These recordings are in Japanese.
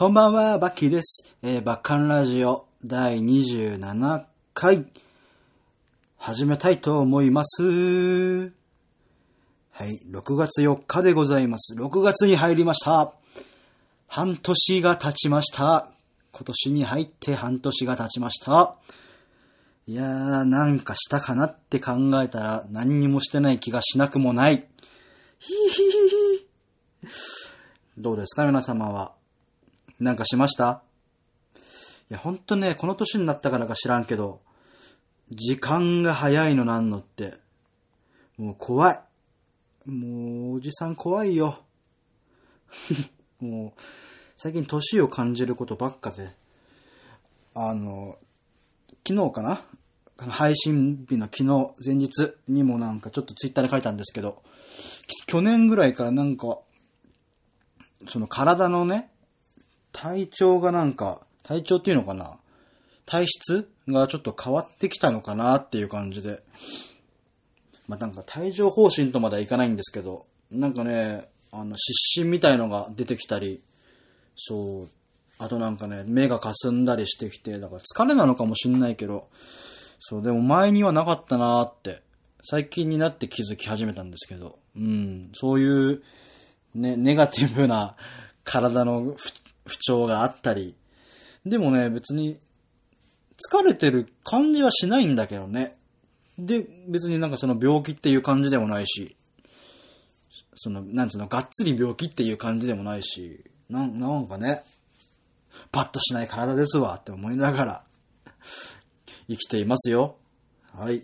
こんばんは、バッキーです。えー、バッカンラジオ第27回、始めたいと思います。はい、6月4日でございます。6月に入りました。半年が経ちました。今年に入って半年が経ちました。いやー、なんかしたかなって考えたら何にもしてない気がしなくもない。ひひひひ。どうですか皆様は？なんかしました？いや、ほんとね、この年になったからか知らんけど、時間が早いのなんのって、もう怖い。もう、おじさん怖いよ。もう、最近年を感じることばっかで、あの、昨日かな？配信日の昨日、前日にもなんかちょっとツイッターで書いたんですけど、去年ぐらいからなんか、その体のね、体調がなんか、体調っていうのかな？体質がちょっと変わってきたのかなっていう感じで。まあ、なんか帯状疱疹とまではいかないんですけど、なんかね、あの、湿疹みたいのが出てきたり、そう、あとなんかね、目が霞んだりしてきて、だから疲れなのかもしんないけど、そう、でも前にはなかったなーって、最近になって気づき始めたんですけど、うん、そういう、ね、ネガティブな体の不調があったり、でもね、別に、疲れてる感じはしないんだけどね。で、別になんかその病気っていう感じでもないし、その、なんつうの、がっつり病気っていう感じでもないし、なん、なんかね、パッとしない体ですわって思いながら、生きていますよ。はい。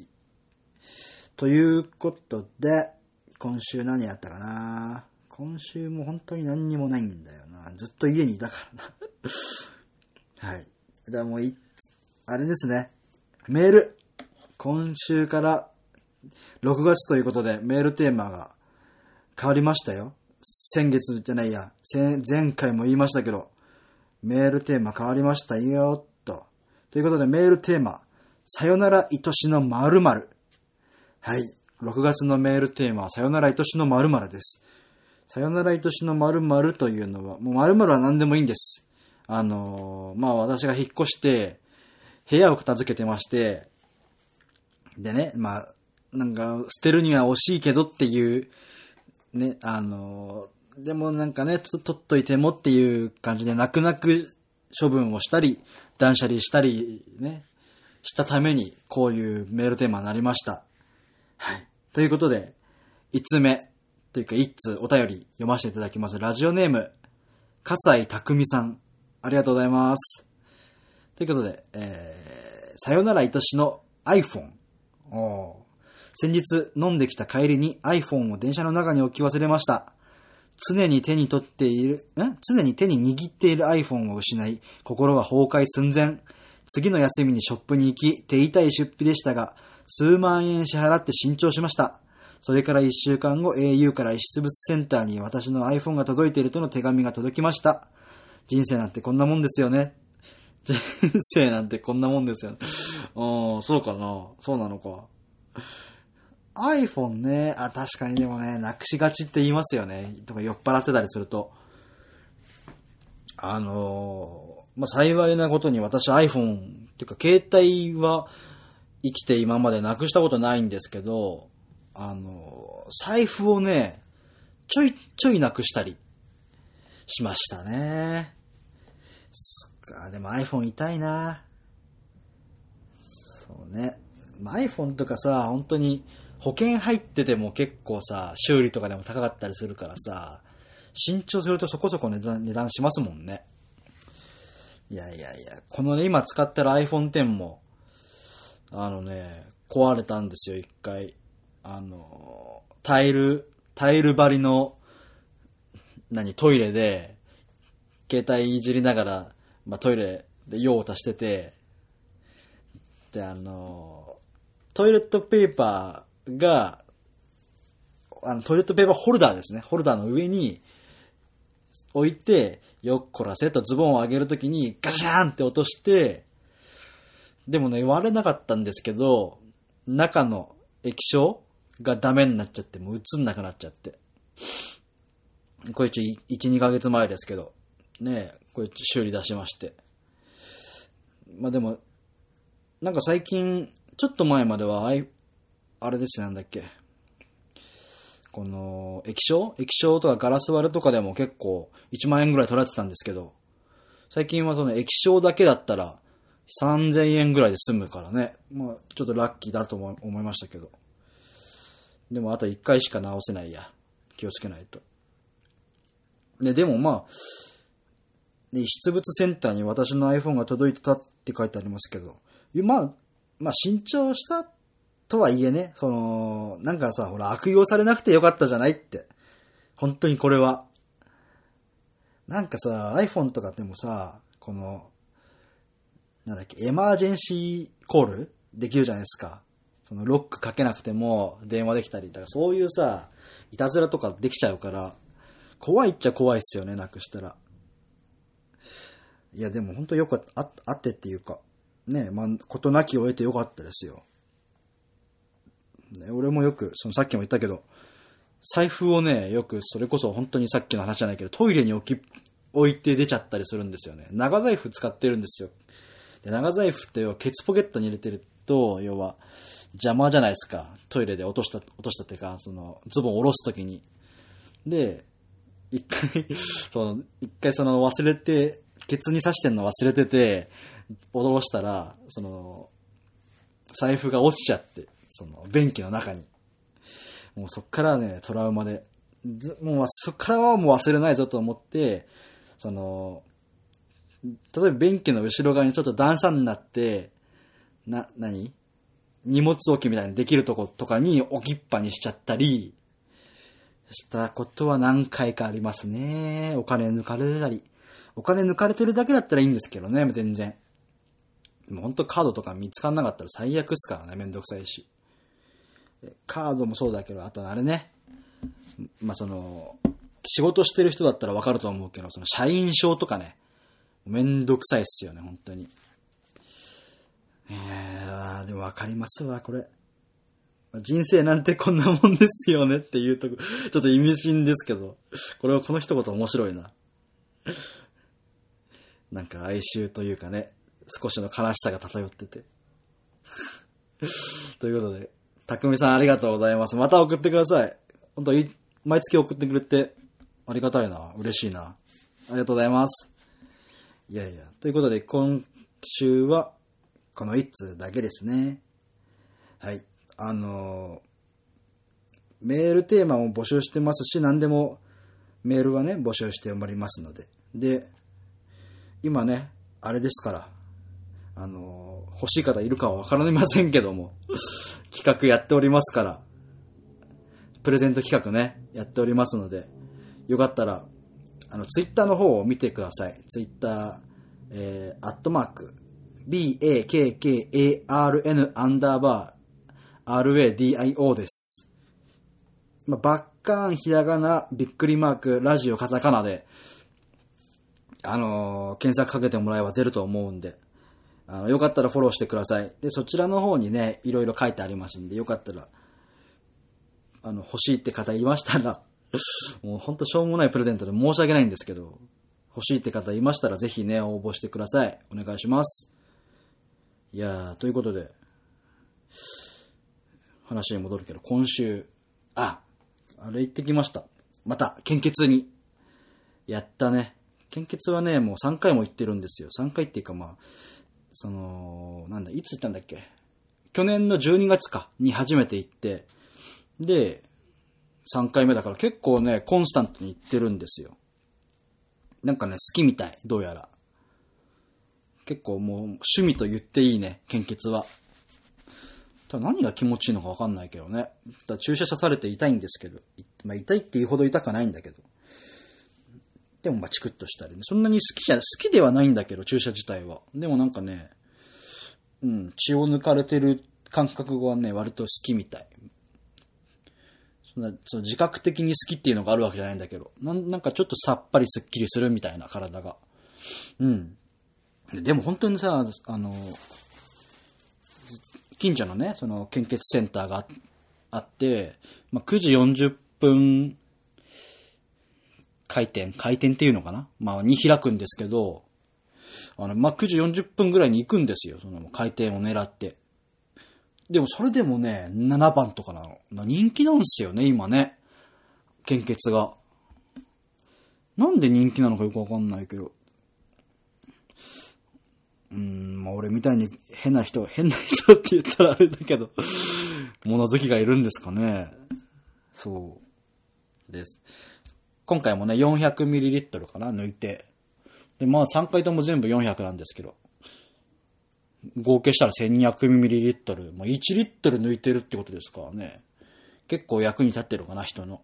ということで、今週何やったかな今週も本当に何にもないんだよな。ずっと家にいたからな。はい。だからもうい、あれですね。メール。今週から6月ということでメールテーマが変わりましたよ。先月じゃないや。前回も言いましたけど、メールテーマ変わりましたよ、と。ということでメールテーマ、さよなら愛しの〇〇。はい。6月のメールテーマはさよなら愛しの〇〇です。さよなら愛しの〇〇というのは、もう〇〇は何でもいいんです。あのーまあ私が引っ越して、部屋を片付けてまして、でね、まあ、なんか、捨てるには惜しいけどっていう、ね、あのーでもなんかね、と取っといてもっていう感じで、泣く泣く処分をしたり、断捨離したり、ね、したために、こういうメールテーマになりました。はい。ということで、5つ目、というか1通お便り読ませていただきます。ラジオネーム、笠井匠さん。ありがとうございます。ということで、えー、さよなら愛しの iPhone。お先日飲んできた帰りに iPhone を電車の中に置き忘れました。常に手に取っている、ん常に手に握っている iPhone を失い、心は崩壊寸前。次の休みにショップに行き、手痛い出費でしたが、数万円支払って新調しました。それから一週間後、au から遺失物センターに私の iPhone が届いているとの手紙が届きました。人生なんてこんなもんですよね。人生なんてこんなもんですよね。うん、そうかな。そうなのか。iPhone ね、あ、確かにでもね、なくしがちって言いますよね。とか酔っ払ってたりすると。あのーまあ、幸いなことに私 iPhone、っていうか携帯は生きて今までなくしたことないんですけど、あの財布をね、ちょいちょいなくしたりしましたね。そっか、でも iPhone 痛いな。そうね。まあ iPhone とかさ、本当に保険入ってても結構さ、修理とかでも高かったりするからさ、新調するとそこそこ値段値段しますもんね。いやいやいや、このね、今使ってる iPhone X も、あのね、壊れたんですよ、一回。あの、タイル、タイル張りの、何、トイレで、携帯いじりながら、まあ、トイレで用を足してて、で、あの、トイレットペーパーが、あの、トイレットペーパーホルダーですね。ホルダーの上に置いて、よっこらせとズボンを上げるときにガシャーンって落として、でもね、割れなかったんですけど、中の液晶がダメになっちゃって、もう映んなくなっちゃって。これ一応1、2ヶ月前ですけど。ね、これ修理出しまして。まあでも、なんか最近、ちょっと前までは、あい、あれです、なんだっけ。この、液晶？液晶とかガラス割れとかでも結構1万円ぐらい取られてたんですけど、最近はその液晶だけだったら3000円ぐらいで済むからね。まあ、ちょっとラッキーだと思思いましたけど。でもあと1回しか直せないや。気をつけないと。ね、でもまあ、ね、出物センターに私の iPhone が届いてたって書いてありますけど、まあ、まあ、新調したとはいえね、その、なんかさ、ほら、悪用されなくてよかったじゃないって。本当にこれは。なんかさ、iPhone とかでもさ、この、なんだっけ、エマージェンシーコールできるじゃないですか。そのロックかけなくても電話できたり、だからそういうさ、いたずらとかできちゃうから、怖いっちゃ怖いっすよね、なくしたら。いや、でも本当よかった、あってっていうか、ね、まあ、ことなきを得てよかったですよ。ね、俺もよく、そのさっきも言ったけど、財布をね、よく、それこそ本当にさっきの話じゃないけど、トイレに置き、置いて出ちゃったりするんですよね。長財布使ってるんですよ。で、長財布って要はケツポケットに入れてると、要は、邪魔じゃないですか。トイレで落とした、落としたっていうか、その、ズボンを下ろすときに。で、一回、その、一回その忘れて、ケツに刺してんの忘れてて、下ろしたら、その、財布が落ちちゃって、その、便器の中に。もうそっからね、トラウマで、もうそっからはもう忘れないぞと思って、その、例えば便器の後ろ側にちょっと段差になって、な、何？荷物置きみたいにできるとことかに置きっぱにしちゃったり、したことは何回かありますね。お金抜かれてたり。お金抜かれてるだけだったらいいんですけどね、全然。もうほんとカードとか見つかんなかったら最悪っすからね、めんどくさいし。カードもそうだけど、あとあれね。まあ、その、仕事してる人だったらわかると思うけど、その社員証とかね、めんどくさいっすよね、本当に。えー、でもわかりますわ、これ。人生なんてこんなもんですよねっていうとこ、ちょっと意味深ですけど、これはこの一言面白いな。なんか哀愁というかね、少しの悲しさが漂ってて。ということで、たくみさんありがとうございます。また送ってください。本当に、毎月送ってくれて、ありがたいな。嬉しいな。ありがとうございます。いやいや。ということで、今週は、この1通だけですね。はい。あの、メールテーマも募集してますし、何でもメールはね、募集しておりますので。で、今ね、あれですから、あの、欲しい方いるかはわからませんけども、企画やっておりますから、プレゼント企画ね、やっておりますので、よかったら、あの、ツイッターの方を見てください。ツイッター、えー、アットマーク、b-a-k-k-a-r-n アンダーバー、RADIO です。まあ、バッカーン、ひらがな、びっくりマーク、ラジオ、カタカナで、あのー検索かけてもらえば出ると思うんで、あの、よかったらフォローしてください。で、そちらの方にね、いろいろ書いてありますんで、よかったら、あの、欲しいって方いましたら、もうほんとしょうもないプレゼントで申し訳ないんですけど、欲しいって方いましたらぜひね、応募してください。お願いします。いやー、ということで、話に戻るけど、今週、あ、あれ行ってきました。また、献血に。やったね。献血はね、もう3回も行ってるんですよ。3回っていうかまあ、その、なんだ、いつ行ったんだっけ？去年の12月か、に初めて行って、で、3回目だから結構ね、コンスタントに行ってるんですよ。なんかね、好きみたい、どうやら。結構もう趣味と言っていいね、献血は。ただ何が気持ちいいのかわかんないけどね。だ注射刺されて痛いんですけど、まあ痛いっていうほど痛くないんだけど。でもまあチクッとしたりね。そんなに好きじゃ、好きではないんだけど、注射自体は。でもなんかね、うん、血を抜かれてる感覚はね、割と好きみたい。そんな、その自覚的に好きっていうのがあるわけじゃないんだけど、なんなんかちょっとさっぱりすっきりするみたいな体が。うん。でも本当にさ、あの、近所のね、その献血センターがあって、まあ、9時40分開店、開店っていうのかな？まあ、に開くんですけど、あの、まあ、9時40分ぐらいに行くんですよ。その、開店を狙って。でも、それでもね、7番とかなの。人気なんですよね、今ね。献血が。なんで人気なのかよくわかんないけど。うん、まあ俺みたいに変な人、変な人って言ったらあれだけど、物好きがいるんですかね。そうです。今回もね、400ml かな、抜いて。で、まあ3回とも全部400なんですけど。合計したら 1200ml。まあ1リットル抜いてるってことですからね。結構役に立ってるかな、人の。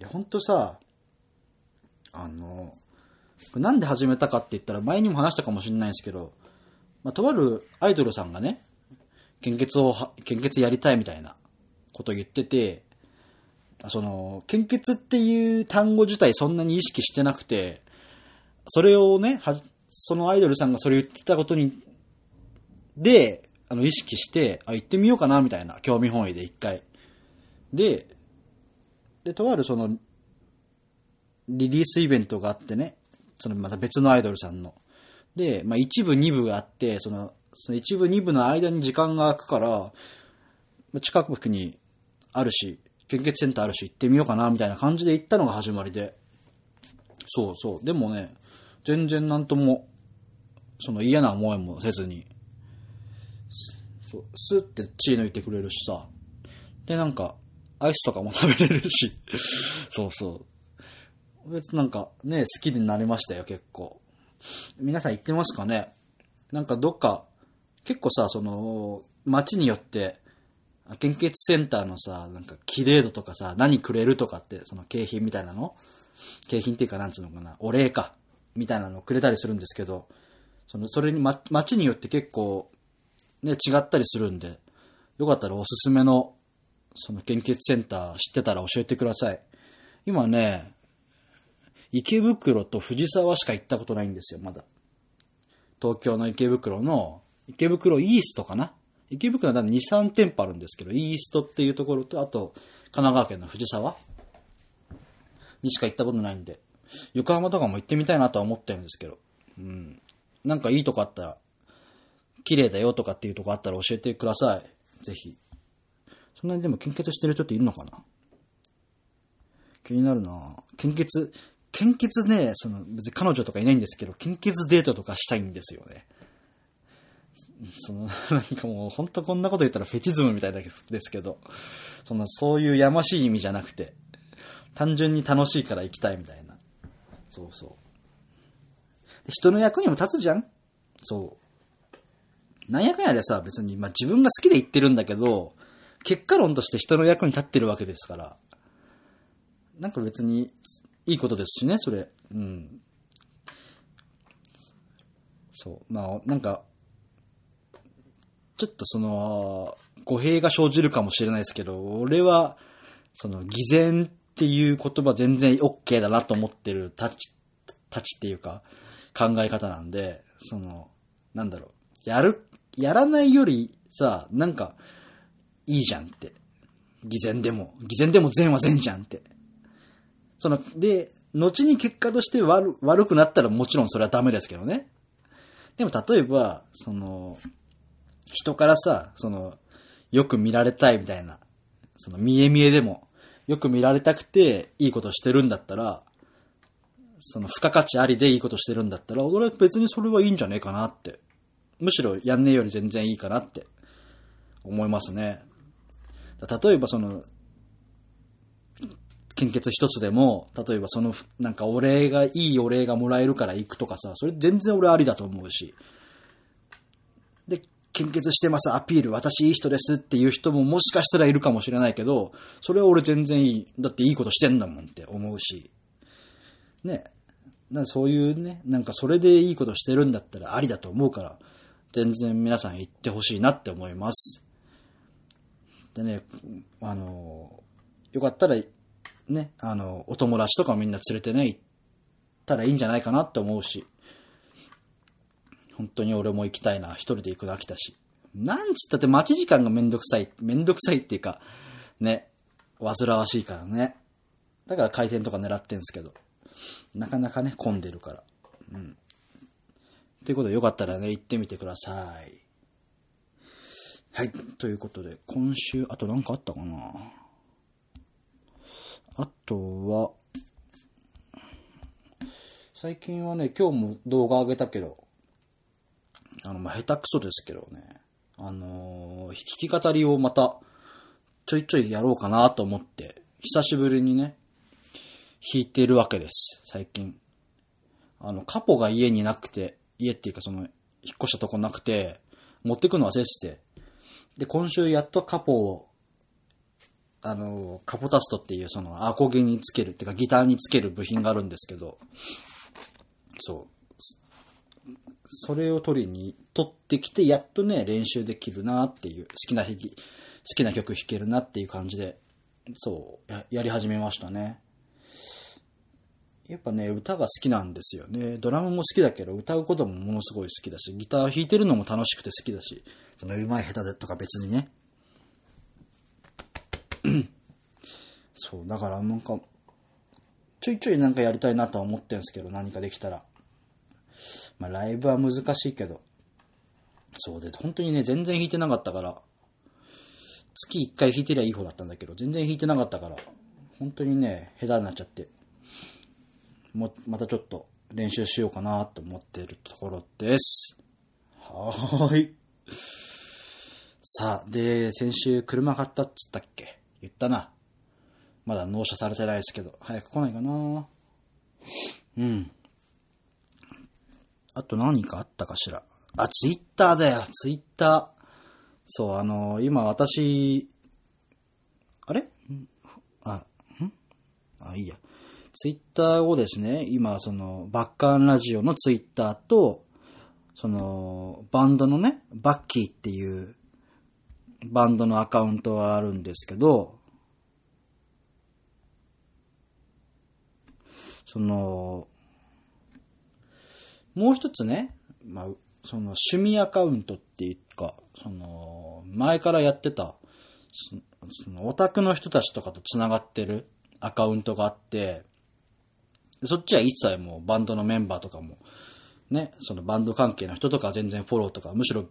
いや、ほんとさ、あの、なんで始めたかって言ったら前にも話したかもしれないんですけど、まあ、とあるアイドルさんがね、献血を、献血やりたいみたいなことを言ってて、その、献血っていう単語自体そんなに意識してなくて、それをね、は、そのアイドルさんがそれ言ってたことに、で、あの、意識して、あ、行ってみようかな、みたいな、興味本位で一回。で、で、とあるその、リリースイベントがあってね、そのまた別のアイドルさんの。で、まあ一部二部があって、その、その一部二部の間に時間が空くから、近くにあるし、献血センターあるし行ってみようかな、みたいな感じで行ったのが始まりで。そうそう。でもね、全然なんとも、その嫌な思いもせずに、そう、スッて血抜いてくれるしさ。で、なんか、アイスとかも食べれるし。そうそう。別なんかね、好きになりましたよ、結構。皆さん行ってますかね？なんかどっか、結構さ、その、街によって、献血センターのさ、なんか、綺麗度とかさ、何くれるとかって、その景品みたいなの？景品っていうか、なんつうのかな、お礼か、みたいなのをくれたりするんですけど、その、それに、ま、街によって結構、ね、違ったりするんで、よかったらおすすめのその献血センター知ってたら教えてください。今ね、池袋と藤沢しか行ったことないんですよ、まだ。東京の池袋の、池袋イーストかな？池袋は2、3店舗あるんですけど、イーストっていうところと、あと、神奈川県の藤沢にしか行ったことないんで、横浜とかも行ってみたいなとは思ってるんですけど、うん。なんかいいとこあったら、綺麗だよとかっていうとこあったら教えてください。ぜひ。そんなにでも献血してる人っているのかな？気になるな献血、献血ね、その、別に彼女とかいないんですけど、献血デートとかしたいんですよね。その、なんかもう、ほんとこんなこと言ったらフェチズムみたいですけど、そんな、そういうやましい意味じゃなくて、単純に楽しいから行きたいみたいな。そうそう。人の役にも立つじゃんそう。なんやかんやでさ、別に、まあ自分が好きで言ってるんだけど、結果論として人の役に立ってるわけですから。なんか別にいいことですしね、それ。うん。そう。まあ、なんか、ちょっとその、語弊が生じるかもしれないですけど、俺は、その、偽善っていう言葉全然 OK だなと思ってる立ち、立ちっていうか、考え方なんで、その、なんだろう。やる、やらないよりさ、なんか、いいじゃんって。偽善でも。偽善でも善は善じゃんって。その、で、後に結果として悪悪くなったらもちろんそれはダメですけどね。でも例えば、その、人からさ、その、よく見られたいみたいな、その見え見えでも、よく見られたくていいことしてるんだったら、その付加価値ありでいいことしてるんだったら、俺は別にそれはいいんじゃねえかなって。むしろやんねえより全然いいかなって思いますね。例えばその、献血一つでも、例えばその、なんかお礼が、いいお礼がもらえるから行くとかさ、それ全然俺ありだと思うし。で、献血してます、アピール、私いい人ですっていう人ももしかしたらいるかもしれないけど、それは俺全然いい。だっていいことしてんだもんって思うし。ね。なそういうね、なんかそれでいいことしてるんだったらありだと思うから、全然皆さん言ってほしいなって思います。でね、あの、よかったら、ね、あの、お友達とかみんな連れてね、行ったらいいんじゃないかなって思うし、本当に俺も行きたいな、一人で行くの飽きたし。なんつったって待ち時間がめんどくさい、めんどくさいっていうか、ね、煩わしいからね。だから回転とか狙ってんすけど。なかなかね、混んでるから。うん。ということで、よかったらね、行ってみてください。はい。ということで、今週、あと何かあったかな？あとは、最近はね、今日も動画上げたけど、あの、まあ、下手くそですけどね、あのー弾き語りをまた、ちょいちょいやろうかなと思って、久しぶりにね、弾いてるわけです、最近。あの、カポが家になくて、家っていうかその、引っ越したとこなくて、持ってくの忘れてて、で、今週やっとカポを、あの、カポタストっていうそのアコギにつける、っていうかギターにつける部品があるんですけど、そう。それを取りに、取ってきて、やっとね、練習できるなっていう、好きな弾き、好きな曲弾けるなっていう感じで、そう、ややり始めましたね。やっぱね、歌が好きなんですよね。ドラムも好きだけど、歌うこともものすごい好きだし、ギター弾いてるのも楽しくて好きだし、その上手い下手でとか別にね。そう、だからなんか、ちょいちょいなんかやりたいなとは思ってるんですけど、何かできたら。まあ、ライブは難しいけど。そうで、本当にね、全然弾いてなかったから、月1回弾いてりゃいい方だったんだけど、全然弾いてなかったから、本当にね、下手になっちゃって。も、またちょっと練習しようかなと思ってるところです。はーい。さあ、で、先週車買ったっつったっけ？言ったな。まだ納車されてないですけど、早く来ないかなうん。あと何かあったかしら。あ、ツイッターだよ、ツイッター。そう、あの今私、あれ？あ、ん？あ、いいや。ツイッターをですね、今、その、バッカンラジオのツイッターと、その、バンドのね、バッキーっていう、バンドのアカウントがあるんですけど、その、もう一つね、まあ、その趣味アカウントっていうか、その、前からやってた、そのオタクの人たちとかと繋がってるアカウントがあって、そっちは一切もうバンドのメンバーとかも、ね、そのバンド関係の人とか全然フォローとか、むしろ、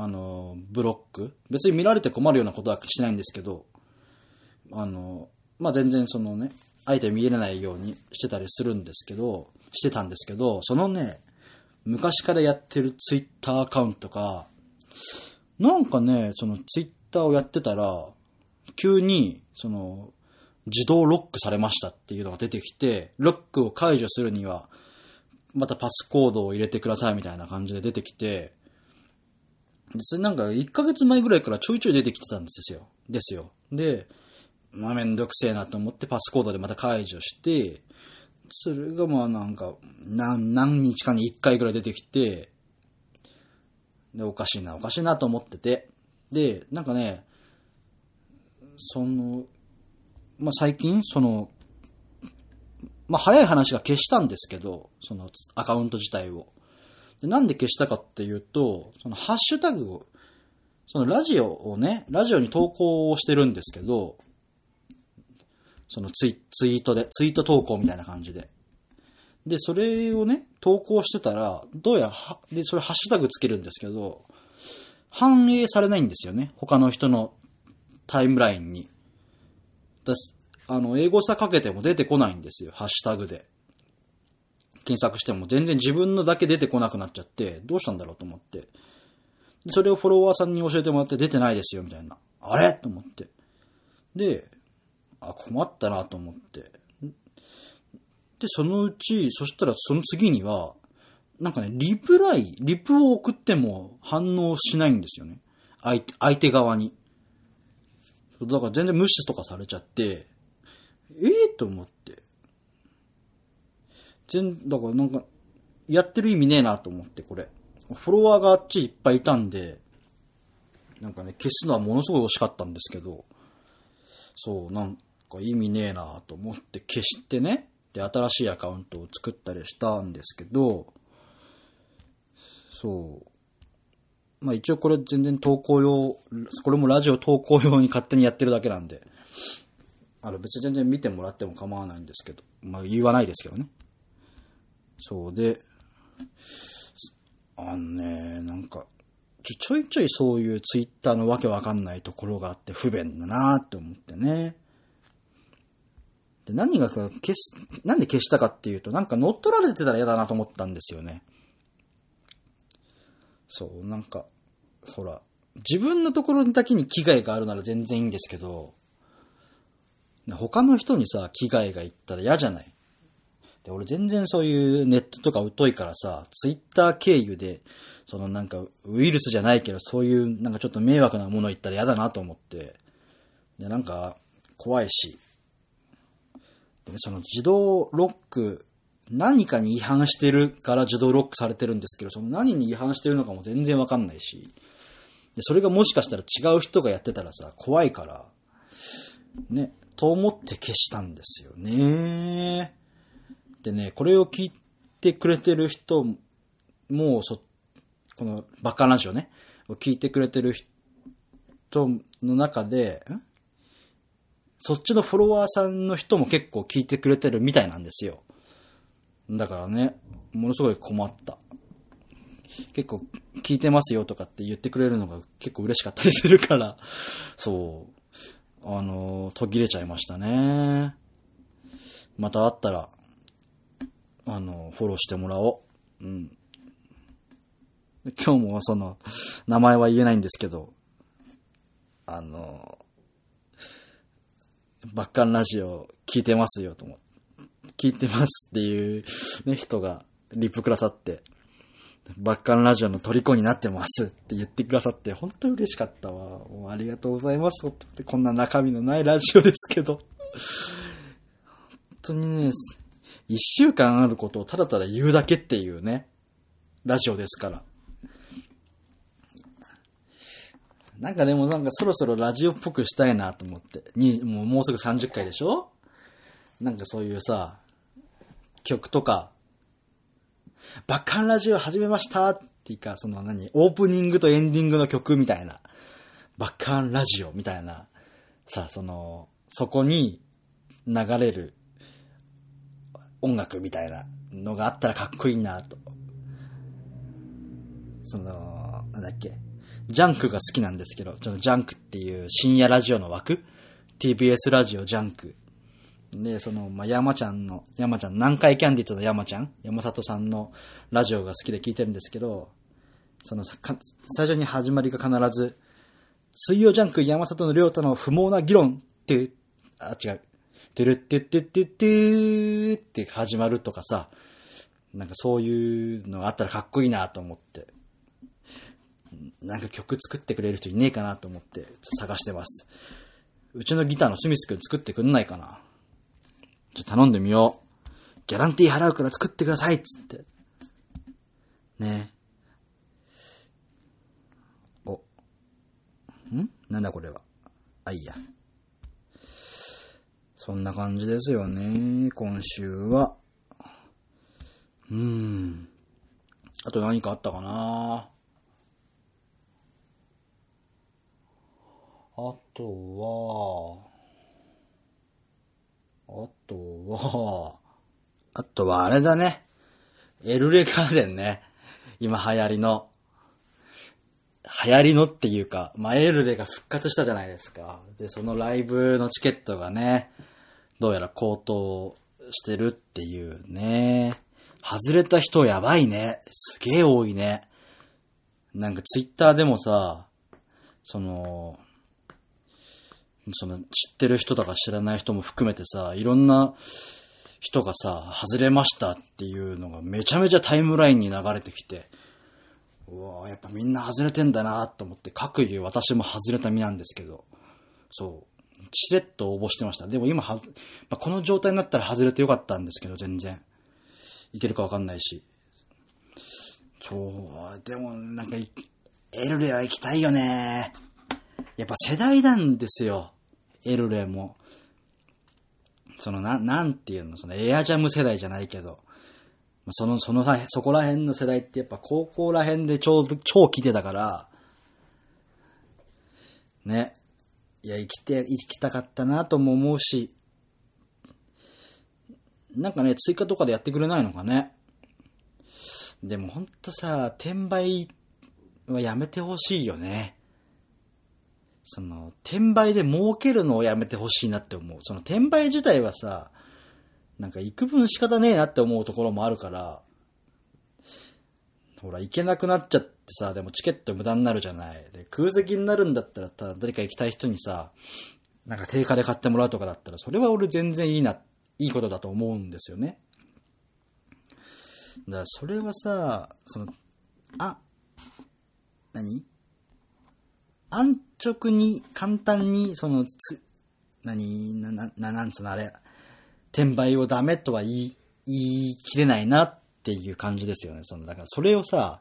あの、ブロック。別に見られて困るようなことはしないんですけど、あの、まあ、全然そのね、あえて見れないようにしてたりするんですけど、してたんですけど、そのね、昔からやってるツイッターアカウントが、なんかね、そのツイッターをやってたら、急に、その、自動ロックされましたっていうのが出てきて、ロックを解除するには、またパスコードを入れてくださいみたいな感じで出てきて、それなんか1ヶ月前ぐらいからちょいちょい出てきてたんですよ。ですよ。で、まあめんどくせえなと思ってパスコードでまた解除して、それがまあなんか、何、何日かに1回ぐらい出てきて、で、おかしいな、おかしいなと思ってて、で、なんかね、その、まあ最近、その、まあ早い話が消したんですけど、そのアカウント自体を。でなんで消したかっていうと、そのハッシュタグを、そのラジオをね、ラジオに投稿をしてるんですけど、そのツイツイートで、ツイート投稿みたいな感じで。で、それをね、投稿してたら、どうやらは、で、それハッシュタグつけるんですけど、反映されないんですよね。他の人のタイムラインに。だあの、英語さかけても出てこないんですよ、ハッシュタグで。検索しても全然自分のだけ出てこなくなっちゃって、どうしたんだろうと思って。それをフォロワーさんに教えてもらって出てないですよ、みたいな。あれ？と思って。で、あ、困ったなと思って。で、そのうち、そしたらその次には、なんかね、リプライ、リプを送っても反応しないんですよね。相相手側に。だから全然無視とかされちゃって、ええと思って。全、だからなんか、やってる意味ねえなと思って、これ。フォロワーがあっちいっぱいいたんで、なんかね、消すのはものすごい惜しかったんですけど、そう、なんか意味ねえなと思って消してね、で、新しいアカウントを作ったりしたんですけど、そう。まあ一応これ全然投稿用、これもラジオ投稿用に勝手にやってるだけなんで、あの別に全然見てもらっても構わないんですけど、まあ言わないですけどね。そうで、あのね、なんか、ちょちょいちょいそういうツイッターのわけわかんないところがあって不便だなって思ってね。で、何が消す、なんで消したかっていうと、なんか乗っ取られてたら嫌だなと思ったんですよね。そう、なんか、ほら、自分のところだけに危害があるなら全然いいんですけど、他の人にさ、危害がいったら嫌じゃない、俺全然そういうネットとか疎いからさ、ツイッター経由で、そのなんかウイルスじゃないけど、そういうなんかちょっと迷惑なもの言ったら嫌だなと思って、で、なんか怖いし、でその自動ロック、何かに違反してるから自動ロックされてるんですけど、その何に違反してるのかも全然わかんないし、で、それがもしかしたら違う人がやってたらさ、怖いから、ね、と思って消したんですよね。でね、これを聞いてくれてる人も、そ、このバカラジオね、を聞いてくれてる人の中で、ん？そっちのフォロワーさんの人も結構聞いてくれてるみたいなんですよ。だからね、ものすごい困った。結構聞いてますよとかって言ってくれるのが結構嬉しかったりするから、そう、あの、途切れちゃいましたね。また会ったら、あの、フォローしてもらおう。うん。今日もその、名前は言えないんですけど、あの、バッカンラジオ聞いてますよと思って、聞いてますっていうね、人がリップくださって、バッカンラジオの虜になってますって言ってくださって、本当に嬉しかったわ。もうありがとうございます。ってこんな中身のないラジオですけど。本当にね、一週間あることをただただ言うだけっていうね、ラジオですから。なんかでもなんかそろそろラジオっぽくしたいなと思って。に、もうもうすぐ30回でしょ？なんかそういうさ、曲とか、バッカンラジオ始めましたっていうか、その何、オープニングとエンディングの曲みたいな、バッカンラジオみたいな、さ、その、そこに流れる音楽みたいなのがあったらかっこいいなと。その、なんだっけ。ジャンクが好きなんですけど、ちょっとジャンクっていう深夜ラジオの枠 ?TBS ラジオ JUNK。で、その、まあ、山ちゃんの、山ちゃん、南海キャンディーズの山ちゃん？山里さんのラジオが好きで聞いてるんですけど、その、最初に始まりが必ず、水曜ジャンク山里の亮太の不毛な議論っていう、あ、違う。てるってってってってって始まるとかさ、なんかそういうのがあったらかっこいいなと思って。なんか曲作ってくれる人いねえかなと思って探してます。うちのギターのスミス君作ってくんないかなちょ、頼んでみよう。ギャランティー払うから作ってくださいっつって。ねお。んなんだこれは。あ、いいや。そんな感じですよね。今週は。うーん。あと何かあったかな？あとは、あとは、あとはあれだね。エルレガーデンね。今流行りの。流行りのっていうか、まあ、エルレが復活したじゃないですか。で、そのライブのチケットがね、どうやら高騰してるっていうね。外れた人やばいね。すげえ多いね。なんかツイッターでもさ、その、その、知ってる人とか知らない人も含めてさ、いろんな人がさ、外れましたっていうのがめちゃめちゃタイムラインに流れてきて、うわやっぱみんな外れてんだなと思って、各言う私も外れた身なんですけど、そう、しれっと応募してました。でも今は、まあ、この状態になったら外れてよかったんですけど、全然。いけるかわかんないし。そう、でもなんか、エルレは行きたいよね。やっぱ世代なんですよ。エルレも、そのな、なんていうの、そのエアジャム世代じゃないけど、その、そのさ、そこら辺の世代ってやっぱ高校ら辺でちょう超来てたから、ね、いや、生きて、生きたかったなとも思うし、なんかね、追加とかでやってくれないのかね。でもほんとさ、転売はやめてほしいよね。その、転売で儲けるのをやめてほしいなって思う。その転売自体はさ、なんか幾分仕方ねえなって思うところもあるから、ほら、行けなくなっちゃってさ、でもチケット無駄になるじゃない。で、空席になるんだったら、ただ誰か行きたい人にさ、なんか定価で買ってもらうとかだったら、それは俺全然いいな、いいことだと思うんですよね。だからそれはさ、その、あ、何？安直に、簡単に、その、つ、何？な、な、ななんつうのあれ、転売をダメとは言い、言い切れないなっていう感じですよね。その、だからそれをさ、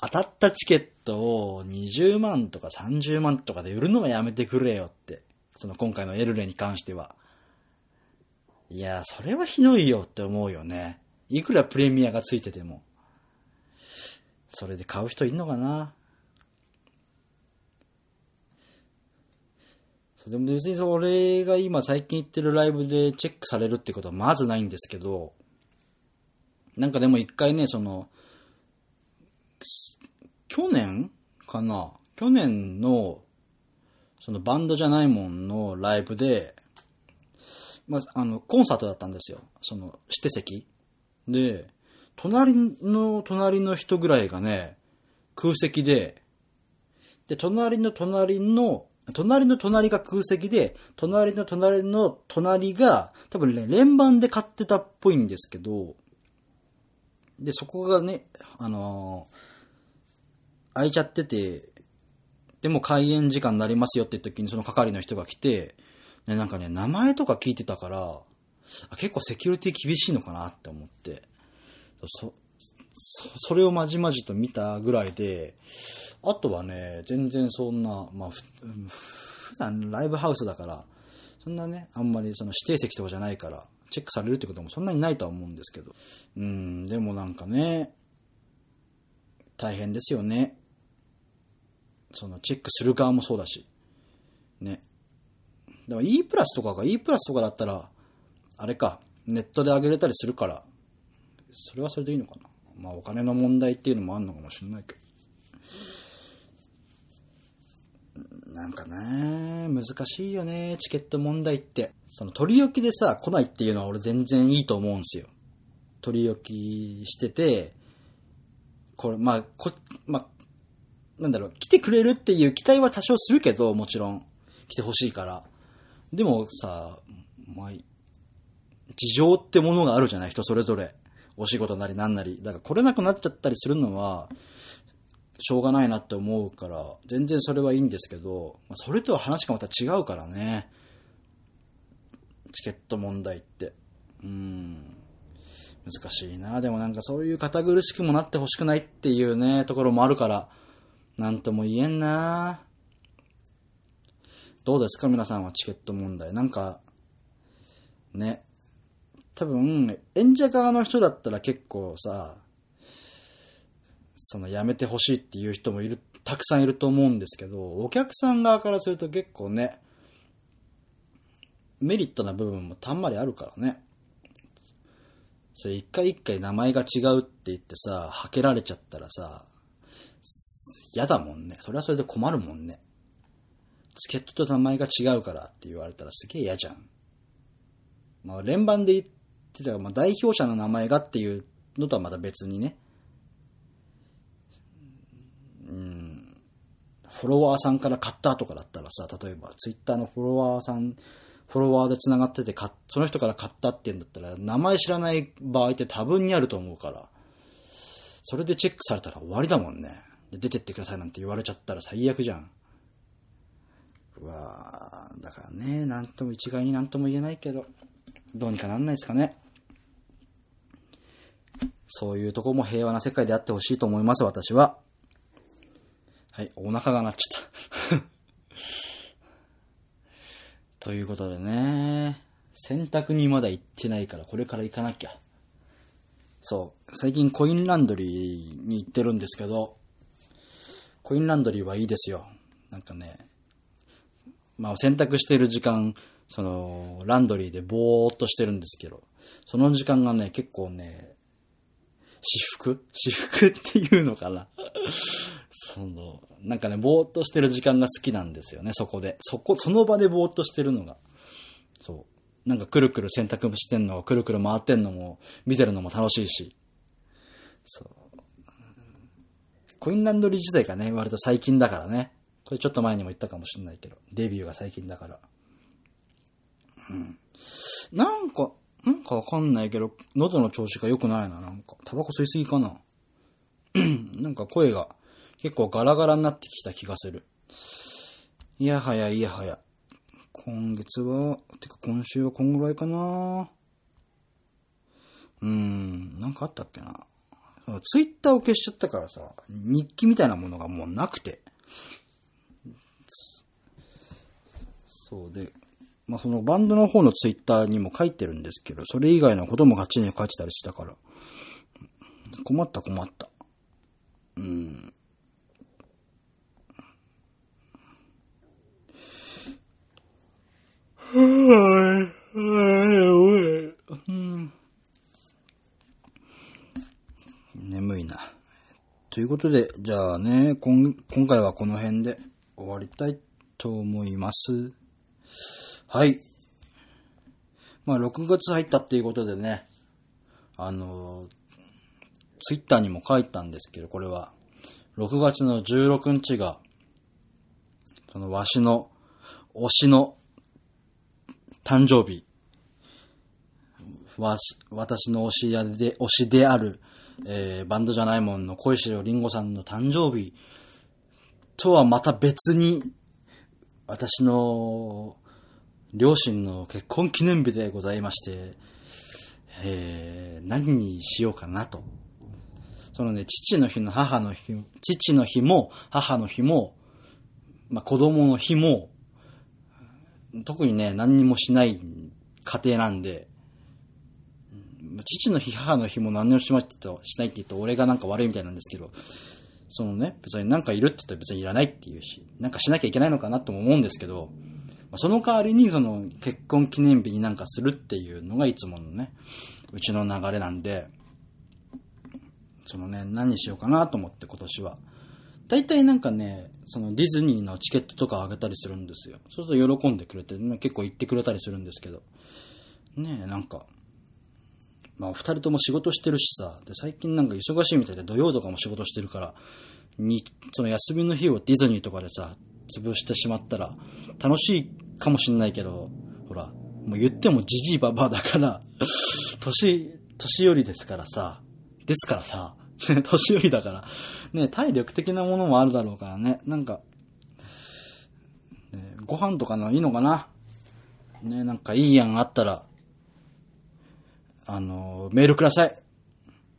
当たったチケットを20万とか30万とかで売るのはやめてくれよって。その今回のエルレに関しては。いや、それはひどいよって思うよね。いくらプレミアがついてても。それで買う人いんのかな？でも別にそれが今最近行ってるライブでチェックされるってことはまずないんですけど、なんかでも一回ね、その、去年かな？去年の、そのバンドじゃないもんのライブで、まあ、あの、コンサートだったんですよ。その、指定席。で、隣の隣の人ぐらいがね、空席で、で、隣の隣の隣の隣が空席で、隣の隣の隣が、多分ね、連番で買ってたっぽいんですけど、で、そこがね、あのー、空いちゃってて、でも開演時間になりますよって時にその係の人が来て、ね、なんかね、名前とか聞いてたから、結構セキュリティ厳しいのかなって思って、そ、そそれをまじまじと見たぐらいで、あとはね、全然そんな、まあ、普段ライブハウスだから、そんなね、あんまりその指定席とかじゃないから、チェックされるってこともそんなにないとは思うんですけど。うん、でもなんかね、大変ですよね。そのチェックする側もそうだし。ね。だから E プラスとかが E プラスとかだったら、あれか、ネットで上げれたりするから、それはそれでいいのかな。まあお金の問題っていうのもあるのかもしれないけど。なんかね、難しいよね、チケット問題って。その取り置きでさ、来ないっていうのは俺全然いいと思うんすよ。取り置きしてて、これ、まあ、こ、まあ、なんだろう、来てくれるっていう期待は多少するけど、もちろん。来てほしいから。でもさ、まあ、事情ってものがあるじゃない人それぞれ。お仕事なりなんなり。だから来れなくなっちゃったりするのは、しょうがないなって思うから、全然それはいいんですけど、それとは話がまた違うからね。チケット問題って。うん。難しいな。でもなんかそういう堅苦しくもなってほしくないっていうね、ところもあるから、なんとも言えんな。どうですか？皆さんはチケット問題。なんか、ね。多分、演者側の人だったら結構さ、そのやめてほしいっていう人もいる、たくさんいると思うんですけど、お客さん側からすると結構ね、メリットな部分もたんまりあるからね。それ一回一回名前が違うって言ってさ、はけられちゃったらさ、嫌だもんね。それはそれで困るもんね。チケットと名前が違うからって言われたらすげえ嫌じゃん。まあ連番で言ってたら、まあ代表者の名前がっていうのとはまた別にね。うん、フォロワーさんから買ったとかだったらさ、例えばツイッターのフォロワーさん、フォロワーで繋がっててその人から買ったって言うんだったら、名前知らない場合って多分にあると思うから、それでチェックされたら終わりだもんね。で出てってくださいなんて言われちゃったら最悪じゃん。うわだからね、なんとも一概になんとも言えないけど、どうにかなんないですかね。そういうとこも平和な世界であってほしいと思います、私は。はい、お腹が鳴っちゃった ということでね、洗濯にまだ行ってないからこれから行かなきゃ。そう、最近コインランドリーに行ってるんですけど、コインランドリーはいいですよ。なんかね、まあ洗濯してる時間、その、ランドリーでぼーっとしてるんですけど、その時間がね、結構ね、私服？私服っていうのかな？その、なんかね、ぼーっとしてる時間が好きなんですよね、そこで。そこ、その場でぼーっとしてるのが。そう。なんかくるくる洗濯してんのくるくる回ってんのも、見てるのも楽しいし。そう。コインランドリー時代がね、割と最近だからね。これちょっと前にも言ったかもしれないけど、デビューが最近だから。うん。なんか、なんかわかんないけど、喉の調子が良くないな、なんか。タバコ吸いすぎかな。なんか声が結構ガラガラになってきた気がする。いやはやいやはや。今月は、てか今週はこんぐらいかなうーん、なんかあったっけな。ツイッターを消しちゃったからさ、日記みたいなものがもうなくて。そうで、まあそのバンドの方のツイッターにも書いてるんですけど、それ以外のこともガチに書いてたりしたから、困った困った。うん。うん眠いな。ということで、じゃあね、今今回はこの辺で終わりたいと思います。はい。まあ、6月入ったっていうことでね、あの、ツイッターにも書いたんですけど、これは、6月の16日が、そのわしの、推しの誕生日、わし、私の推しやで、推しである、えー、バンドじゃないもんの小石りんごさんの誕生日とはまた別に、私の両親の結婚記念日でございまして、えー、何にしようかなと。そのね、父の日の母の日、父の日も母の日も、まあ、子供の日も、特にね、何にもしない家庭なんで、父の日、母の日も何にもしましたと、しないって言うと、俺がなんか悪いみたいなんですけど、そのね、別になんかいるって言ったら別にいらないって言うし、なんかしなきゃいけないのかなとも思うんですけど、その代わりにその結婚記念日になんかするっていうのがいつものね、うちの流れなんで、そのね、何しようかなと思って今年は。大体なんかね、そのディズニーのチケットとかあげたりするんですよ。そうすると喜んでくれて、ね、結構行ってくれたりするんですけど。ねえ、なんか、まあ二人とも仕事してるしさ、で最近なんか忙しいみたいで土曜とかも仕事してるから、に、その休みの日をディズニーとかでさ、潰してしまったら、楽しいかもしんないけど、ほら、もう言ってもじじいばばだから 年、年寄りですからさ、ですからさ、年寄りだから、ね、体力的なものもあるだろうからね、なんか、ね、ご飯とかのいいのかな？ね、なんかいい案あったら、あの、メールください。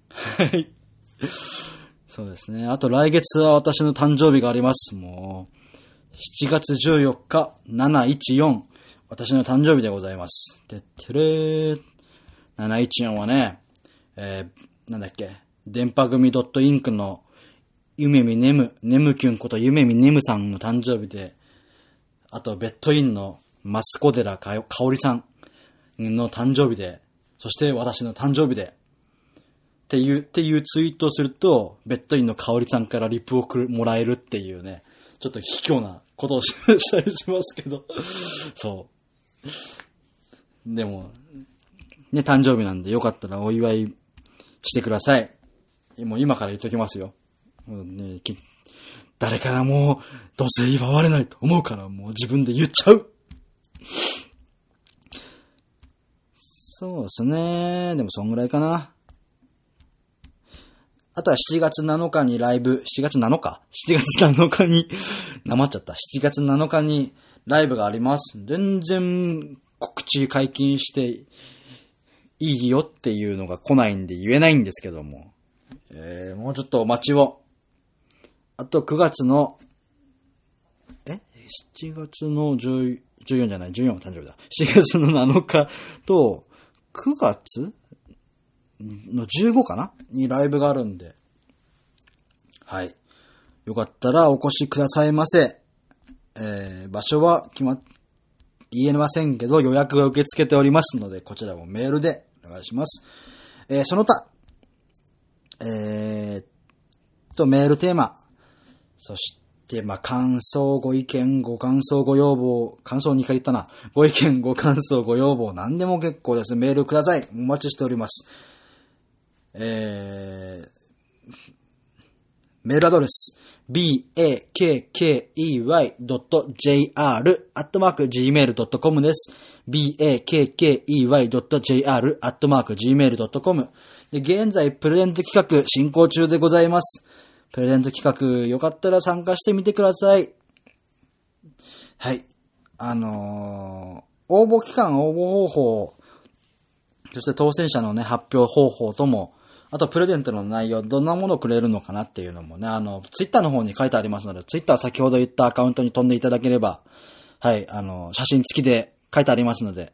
はい。そうですね。あと来月は私の誕生日があります。もう、7月14日、714、私の誕生日でございます。てってれー。714はね、えー、なんだっけ、電波組 .inc のゆめみねむ、ねむきゅんことゆめみねむさんの誕生日で、あと、ベッドインのマスコデラかおりさんの誕生日で、そして私の誕生日で、っていう、っていうツイートをすると、ベッドインのかおりさんからリプをくるもらえるっていうね、ちょっと卑怯なことをしたりしますけど、そう。でも、ね、誕生日なんでよかったらお祝いしてください。もう今から言っときますよ。もうね、誰からもどうせ祝われないと思うからもう自分で言っちゃう。そうですね。でもそんぐらいかな。あとは7月7日にライブ、7月7日 ?7 月7日に、なまっちゃった。7月7日にライブがあります。全然告知解禁していいよっていうのが来ないんで言えないんですけども。えー、もうちょっとお待ちを。あと9月の、え ?7 月の14じゃない、14誕生日だ。7月の7日と、9月？の15かな？にライブがあるんで。はい。よかったらお越しくださいませ。えー、場所は決まっ、言えませんけど予約が受け付けておりますので、こちらもメールでお願いします。えー、その他、えー、と、メールテーマ、そして、まあ、感想、ご意見、ご感想、ご要望、感想2回言ったな。ご意見、ご感想、ご要望、何でも結構です。メールください。お待ちしております。えー、メールアドレス、bakkey.jr.gmail.com です。bakkey.jr.gmail.com で、現在プレゼント企画進行中でございます。プレゼント企画よかったら参加してみてください。はい。あのー、応募期間、応募方法、そして当選者のね、発表方法とも、あと、プレゼントの内容、どんなものをくれるのかなっていうのもね、あの、ツイッターの方に書いてありますので、ツイッター先ほど言ったアカウントに飛んでいただければ、はい、あの、写真付きで書いてありますので、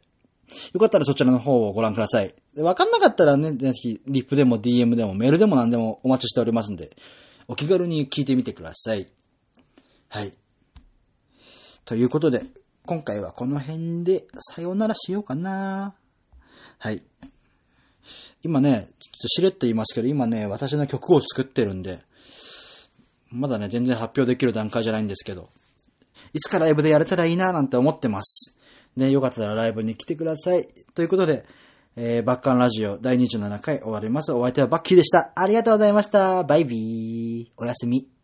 よかったらそちらの方をご覧ください。わかんなかったらね、ぜひ、リップでも DM でもメールでも何でもお待ちしておりますんで、お気軽に聞いてみてください。はい。ということで、今回はこの辺でさようならしようかな。はい。今ね、ちょっとしれっと言いますけど、今ね、私の曲を作ってるんで、まだね、全然発表できる段階じゃないんですけど、いつかライブでやれたらいいななんて思ってます。ね、よかったらライブに来てください。ということで、えー、バッカンラジオ第27回終わります。お相手はバッキーでした。ありがとうございました。バイビー。おやすみ。